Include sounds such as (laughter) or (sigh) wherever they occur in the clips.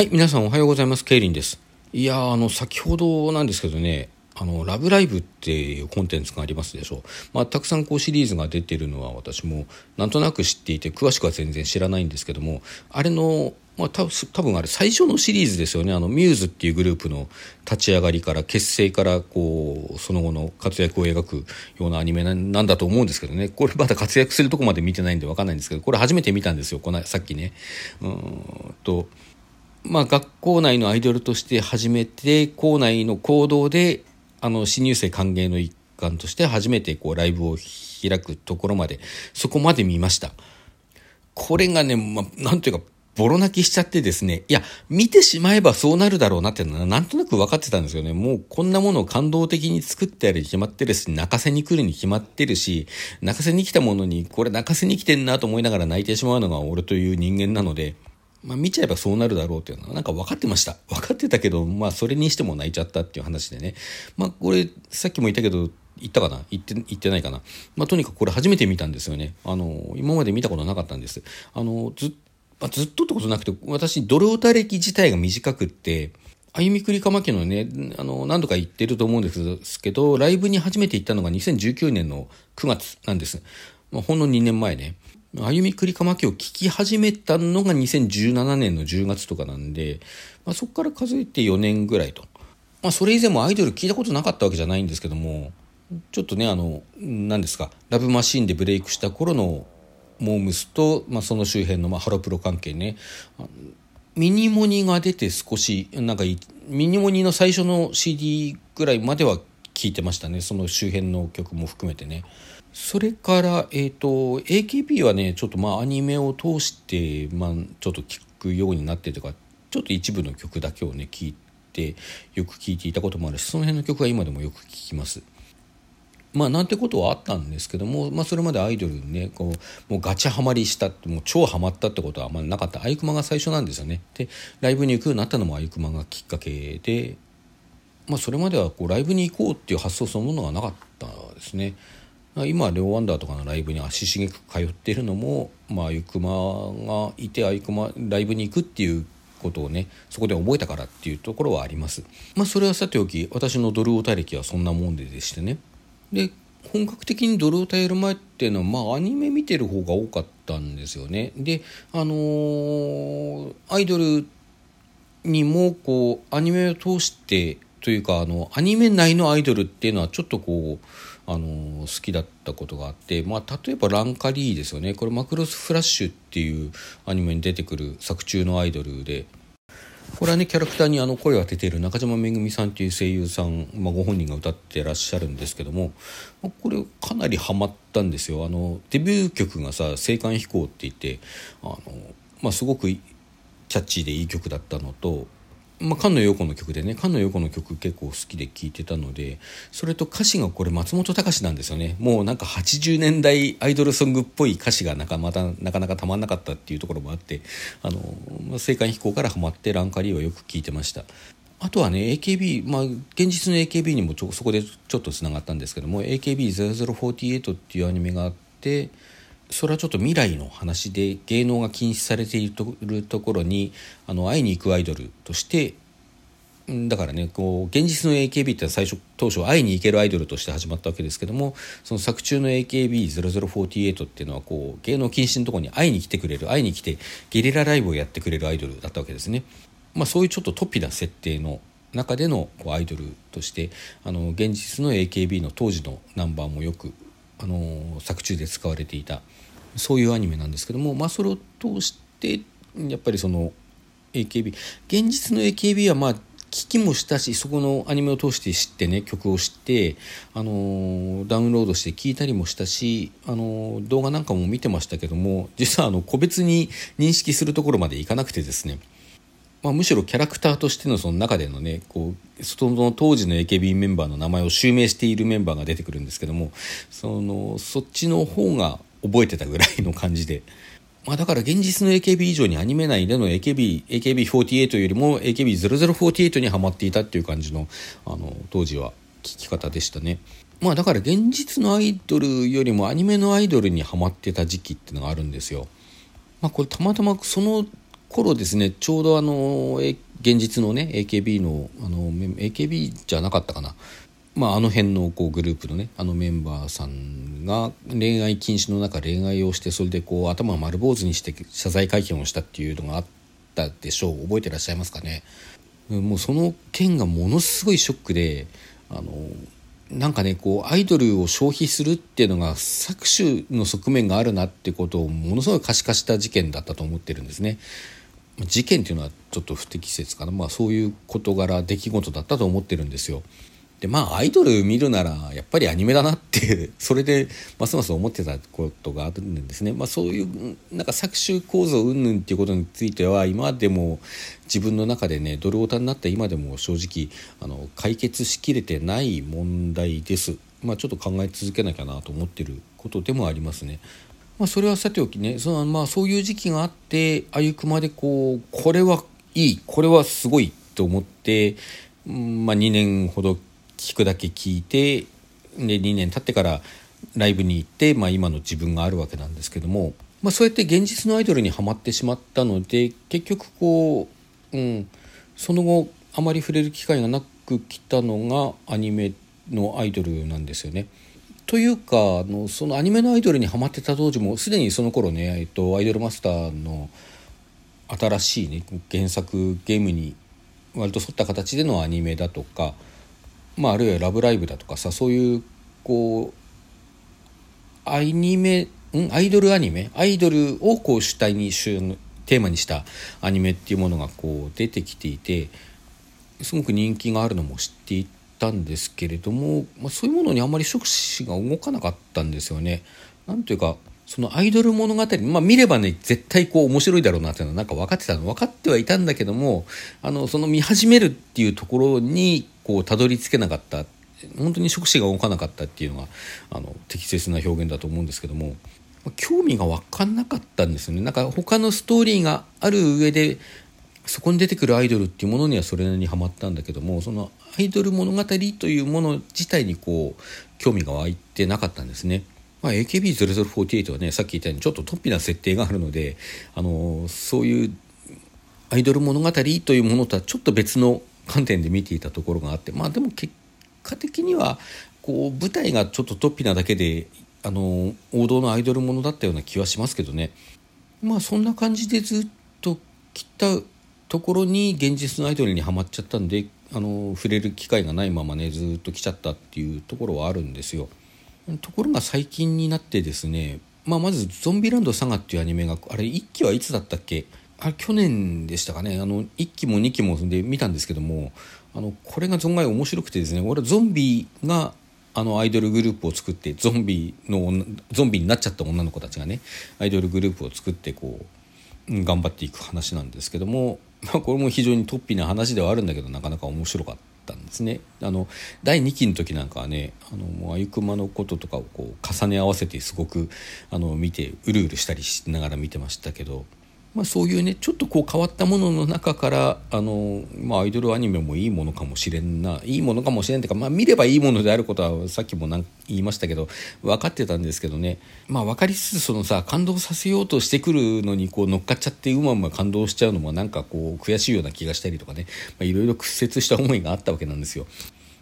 はい、皆さんおはようございます。ケイリンです。いや、あの、先ほどなんですけどね、あの、ラブライブっていうコンテンツがありますでしょう。まあ、たくさんこうシリーズが出てるのは私もなんとなく知っていて、詳しくは全然知らないんですけども、あれの、まあ、多分あれ最初のシリーズですよね。あの、ミューズっていうグループの立ち上がりから結成からこう、その後の活躍を描くようなアニメなんだと思うんですけどね。これまだ活躍するとこまで見てないんでわかんないんですけど、これ初めて見たんですよ。この、さっきね。うんと、まあ、学校内のアイドルとして始めて校内の行動であの新入生歓迎の一環として初めてこうライブを開くところまでそこまで見ました。これがね、まあ、なんていうかボロ泣きしちゃってですねいや見てしまえばそうなるだろうなってなんとなく分かってたんですよね。もうこんなものを感動的に作ってやるに決まってるし泣かせに来るに決まってるし泣かせに来たものにこれ泣かせに来てんなと思いながら泣いてしまうのが俺という人間なのでまあ、見ちゃえばそうなるだろうっていうのはなんか分かってました。分かってたけど、まあ、それにしても泣いちゃったっていう話でね。まあこれさっきも言ったけど言ったかな？言って言ってないかな、まあ、とにかくこれ初めて見たんですよね。あの今まで見たことなかったんです。あのず,、まあ、ずっとってことなくて私ドルオタ歴自体が短くって歩みくりかま家のね、あの、何度か行ってると思うんですけど、ライブに初めて行ったのが2019年の9月なんです。まあ、ほんの2年前ね。歩みくりかまきを聞き始めたのが2017年の10月とかなんで、まあ、そこから数えて4年ぐらいと。まあ、それ以前もアイドル聞いたことなかったわけじゃないんですけども、ちょっとね、あの、何ですか、ラブマシーンでブレイクした頃のモームスと、まあ、その周辺の、まあ、ハロプロ関係ね、ミニモニが出て少し、なんか、ミニモニの最初の CD ぐらいまでは聞いてましたね、その周辺の曲も含めてね。それから、えっ、ー、と、AKB はね、ちょっとまあアニメを通して、まあちょっと聞くようになってとか、ちょっと一部の曲だけをね、聞いて、よく聞いていたこともあるし、その辺の曲は今でもよく聞きます。まあなんてことはあったんですけども、まあそれまでアイドルにね、こう、もうガチハマりした、もう超ハマったってことはあんまりなかった。アイクマが最初なんですよね。で、ライブに行くようになったのもアイクマがきっかけで、まあそれまではこうライブに行こうっていう発想そのものがなかったですね。今レオ・ワンダーとかのライブに足しげく通ってるのも、まあ、あゆくまがいてあゆくまライブに行くっていうことをねそこで覚えたからっていうところはあります。まあそれはさておき私のドルオタ歴はそんなもんででしてね。で本格的にドルオタやる前っていうのはまあアニメ見てる方が多かったんですよね。であのー、アイドルにもこうアニメを通してというかあのアニメ内のアイドルっていうのはちょっとこうあの好きだったことがあって、まあ、例えばランカリーですよね。これマクロスフラッシュっていうアニメに出てくる作中のアイドルで。これはねキャラクターにあの声を当てている中島めぐみさんという声優さん、まあ、ご本人が歌ってらっしゃるんですけどもこれかなりハマったんですよ。あのデビュー曲がさ「青函飛行」って言ってあの、まあ、すごくキャッチーでいい曲だったのとまあ、菅野陽子の曲でね菅野陽子の曲結構好きで聴いてたのでそれと歌詞がこれ松本隆なんですよね。もうなんか80年代アイドルソングっぽい歌詞がなかまたなかなかたまんなかったっていうところもあってあの、まあ、青函飛行からハマってランカリーはよく聴いてました。あとはね AKB まあ現実の AKB にもちょそこでちょっとつながったんですけども AKB0048 っていうアニメがあってそれはちょっと未来の話で芸能が禁止されているところにあの会いに行くアイドルとしてだからねこう現実の AKB って最初当初会いに行けるアイドルとして始まったわけですけどもその作中の AKB0048 っていうのはこう芸能禁止のところに会いに来てくれる会いに来てゲリラライブをやってくれるアイドルだったわけですね。まあ、そういうちょっと突飛な設定の中でのアイドルとしてあの現実の AKB の当時のナンバーもよくあの作中で使われていたそういうアニメなんですけども、まあ、それを通してやっぱりその AKB 現実の AKB はまあ聞きもしたしそこのアニメを通して知ってね曲を知ってあのダウンロードして聞いたりもしたしあの動画なんかも見てましたけども実はあの個別に認識するところまでいかなくてですねまあ、むしろキャラクターとしてのその中でのねこうその当時の AKB メンバーの名前を襲名しているメンバーが出てくるんですけどもそのそっちの方が覚えてたぐらいの感じで。まあ、だから現実の AKB 以上にアニメ内での AKB、AKB48 よりも AKB0048 にはまっていたっていう感じの、あの、当時は聞き方でしたね。まあだから現実のアイドルよりもアニメのアイドルにはまってた時期っていうのがあるんですよ。まあこれたまたまその頃ですねちょうどあの現実のね AKB のあの AKB じゃなかったかな。まあ、あの辺のこうグループのねあのメンバーさんが恋愛禁止の中恋愛をしてそれでこう頭を丸坊主にして謝罪会見をしたっていうのがあったでしょう。覚えてらっしゃいますかね。もうその件がものすごいショックであのなんかねこうアイドルを消費するっていうのが搾取の側面があるなってことをものすごい可視化した事件だったと思ってるんですね。事件っていうのはちょっと不適切かな、まあ、そういう事柄出来事だったと思ってるんですよ。でまあアイドル見るならやっぱりアニメだなって (laughs) それでますます思ってたことがあるんですね、まあ、そういうなんか搾取構造云々っていうことについては今でも自分の中でねドルオタになった今でも正直あの解決しきれてない問題です。まあ、ちょっと考え続けなきゃなと思ってることでもありますね。まあ、それはさておきねその、まあ、そういう時期があってあゆくまでこうこれはいいこれはすごいと思って、まあ、2年ほど聞くだけ聞いてで2年経ってからライブに行って、まあ、今の自分があるわけなんですけども、まあ、そうやって現実のアイドルにはまってしまったので結局こう、うん、その後あまり触れる機会がなく来たのがアニメのアイドルなんですよね。というかあのそのアニメのアイドルにはまってた当時もすでにその頃ね、えっと、アイドルマスターの新しい、ね、原作ゲームに割と沿った形でのアニメだとかまあ、あるいは「ラブライブ!」だとかさそういうこうアニメん？アイドルアニメ？アイドルをこう主体にテーマにしたアニメっていうものがこう出てきていてすごく人気があるのも知っていてたんですけれども、まあ、そういうものにあんまり触手が動かなかったんですよね。なんていうかそのアイドル物語、まあ見ればね、絶対こう面白いだろうなっていうのはなんか分かってたの、分かってはいたんだけども、あの、その見始めるっていうところに、こう、たどり着けなかった、本当に触手が動かなかったっていうのが、あの、適切な表現だと思うんですけども、興味が分かんなかったんですよね。なんか他のストーリーがある上で、そこに出てくるアイドルっていうものにはそれなりにハマったんだけども、そのアイドル物語というもの自体にこう、興味が湧いてなかったんですね。まあ、AKB0048 はねさっき言ったようにちょっと突飛な設定があるのであのそういうアイドル物語というものとはちょっと別の観点で見ていたところがあってまあでも結果的にはこう舞台がちょっと突飛なだけであの王道のアイドルものだったような気はしますけどねまあそんな感じでずっと来たところに現実のアイドルにはまっちゃったんであの触れる機会がないままねずっと来ちゃったっていうところはあるんですよ。ところが最近になってですね、まあ、まず「ゾンビランドサガ」っていうアニメがあれ1期はいつだったっけ？あれ去年でしたかねあの1期も2期もで見たんですけどもあのこれが存外面白くてですね俺ゾンビがあのアイドルグループを作ってゾンビのゾンビになっちゃった女の子たちがねアイドルグループを作ってこう頑張っていく話なんですけども、まあ、これも非常に突飛な話ではあるんだけどなかなか面白かった。んですね。あの第2期の時なんかはねあのもうあゆくまのこととかをこう重ね合わせてすごくあの見てうるうるしたりしながら見てましたけどまあ、そういうねちょっとこう変わったものの中からあの、まあ、アイドルアニメもいいものかもしれんないいものかもしれんというか、まあ、見ればいいものであることはさっきも言いましたけど分かってたんですけどね、まあ、分かりつつそのさ感動させようとしてくるのにこう乗っかっちゃってうまうま感動しちゃうのもなんかこう悔しいような気がしたりとかねいろいろ屈折した思いがあったわけなんですよ。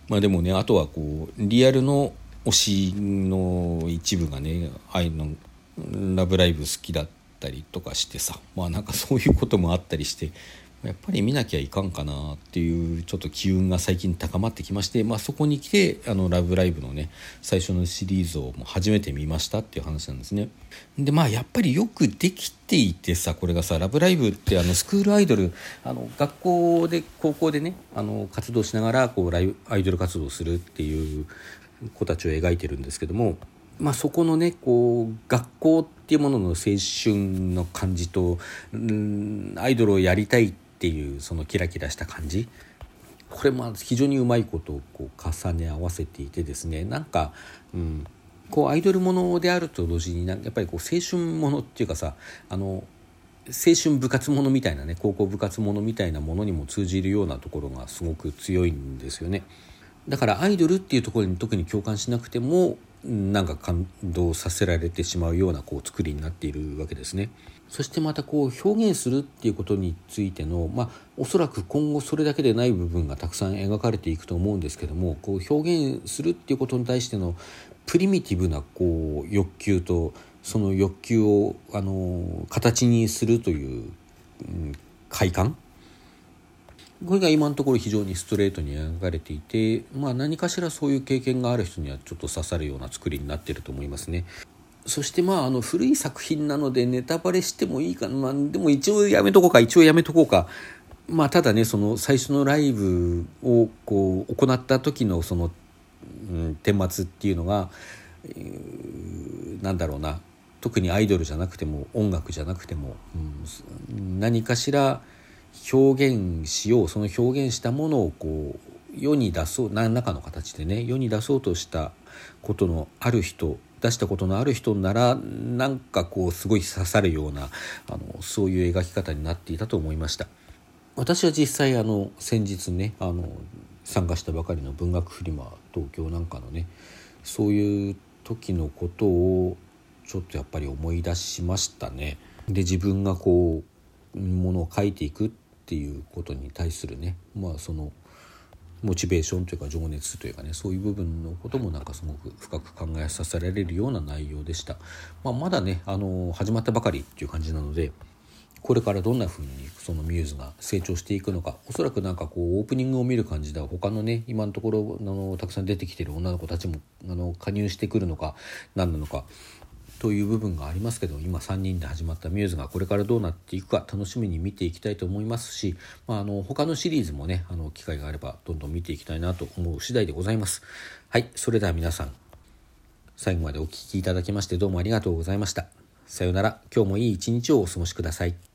まあ、でもねあとはこうリアルの推しの一部がね愛の「ラブライブ!」好きだったったりとかしてさまあなんかそういうこともあったりしてやっぱり見なきゃいかんかなっていうちょっと機運が最近高まってきまして、まあ、そこに来て「あのラブライブ!」のね最初のシリーズをもう初めて見ましたっていう話なんですね。でまあやっぱりよくできていてさこれがさ「ラブライブ!」ってあのスクールアイドルあの学校で高校でねあの活動しながらこうライアイドル活動するっていう子たちを描いてるんですけどもまあ、そこのねこう学校っていうものの青春の感じとうんアイドルをやりたいっていうそのキラキラした感じこれも非常にうまいことをこう重ね合わせていてですねなんか、うん、こうアイドルものであると同時にやっぱりこう青春ものっていうかさあの青春部活ものみたいなね高校部活ものみたいなものにも通じるようなところがすごく強いんですよね。だからアイドルっていうところに特に共感しなくてもなんか感動させられてしまうようなこう作りになっているわけですね。そしてまたこう表現するっていうことについてのまあおそらく今後それだけでない部分がたくさん描かれていくと思うんですけどもこう表現するっていうことに対してのプリミティブなこう欲求とその欲求をあの形にするという、うん、快感これが今のところ非常にストレートに描かれていて、まあ、何かしらそういう経験がある人にはちょっと刺さるような作りになっていると思いますね。そしてまああの古い作品なのでネタバレしてもいいかな、まあ、でも一応やめとこうか一応やめとこうか。まあ、ただねその最初のライブをこう行った時のその、うん、顛末っていうのが、えー、なんだろうな特にアイドルじゃなくても音楽じゃなくても、うん、何かしら表現しようその表現したものをこう世に出そう何らかの形でね世に出そうとしたことのある人出したことのある人ならなんかこうすごい刺さるようなあのそういう描き方になっていたと思いました。私は実際あの先日ねあの参加したばかりの文学フリマ東京なんかのねそういう時のことをちょっとやっぱり思い出しましたね。で自分がこうのを書いていくっていうことに対するねまあそのモチベーションというか情熱というかねそういう部分のこともなんかすごく深く考えさせられるような内容でした、まあ、まだねあの始まったばかりっていう感じなのでこれからどんな風にそのミューズが成長していくのかおそらくなんかこうオープニングを見る感じでは他のね今のところあのたくさん出てきてる女の子たちもあの加入してくるのか何なのかという部分がありますけど今3人で始まったミューズがこれからどうなっていくか楽しみに見ていきたいと思いますし、まあ、あの他のシリーズもねあの機会があればどんどん見ていきたいなと思う次第でございます。はいそれでは皆さん最後までお聴きいただきましてどうもありがとうございました。さようなら今日もいい一日をお過ごしください。